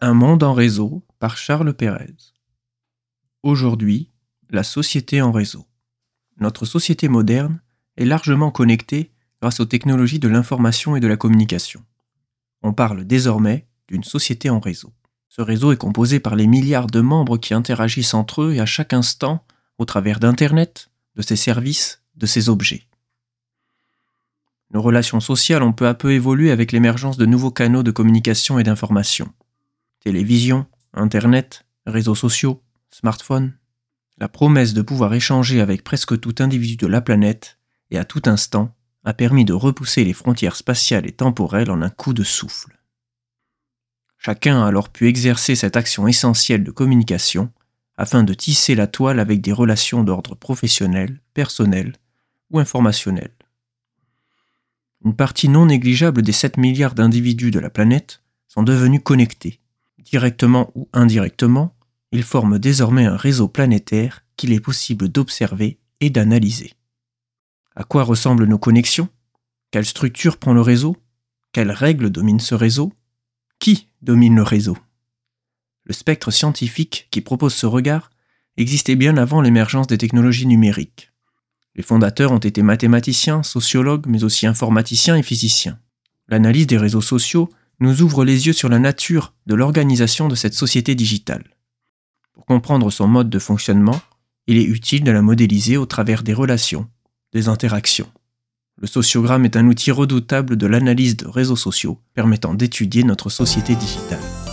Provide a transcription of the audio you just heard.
Un monde en réseau par Charles Pérez. Aujourd'hui, la société en réseau. Notre société moderne est largement connectée grâce aux technologies de l'information et de la communication. On parle désormais d'une société en réseau. Ce réseau est composé par les milliards de membres qui interagissent entre eux et à chaque instant au travers d'Internet, de ses services, de ses objets. Nos relations sociales ont peu à peu évolué avec l'émergence de nouveaux canaux de communication et d'information télévision, Internet, réseaux sociaux, smartphones, la promesse de pouvoir échanger avec presque tout individu de la planète et à tout instant a permis de repousser les frontières spatiales et temporelles en un coup de souffle. Chacun a alors pu exercer cette action essentielle de communication afin de tisser la toile avec des relations d'ordre professionnel, personnel ou informationnel. Une partie non négligeable des 7 milliards d'individus de la planète sont devenus connectés, directement ou indirectement, ils forment désormais un réseau planétaire qu'il est possible d'observer et d'analyser. À quoi ressemblent nos connexions? Quelle structure prend le réseau? Quelles règles dominent ce réseau? Qui domine le réseau? Le spectre scientifique qui propose ce regard existait bien avant l'émergence des technologies numériques. Les fondateurs ont été mathématiciens, sociologues, mais aussi informaticiens et physiciens. L'analyse des réseaux sociaux nous ouvre les yeux sur la nature de l'organisation de cette société digitale. Pour comprendre son mode de fonctionnement, il est utile de la modéliser au travers des relations, des interactions. Le sociogramme est un outil redoutable de l'analyse de réseaux sociaux permettant d'étudier notre société digitale.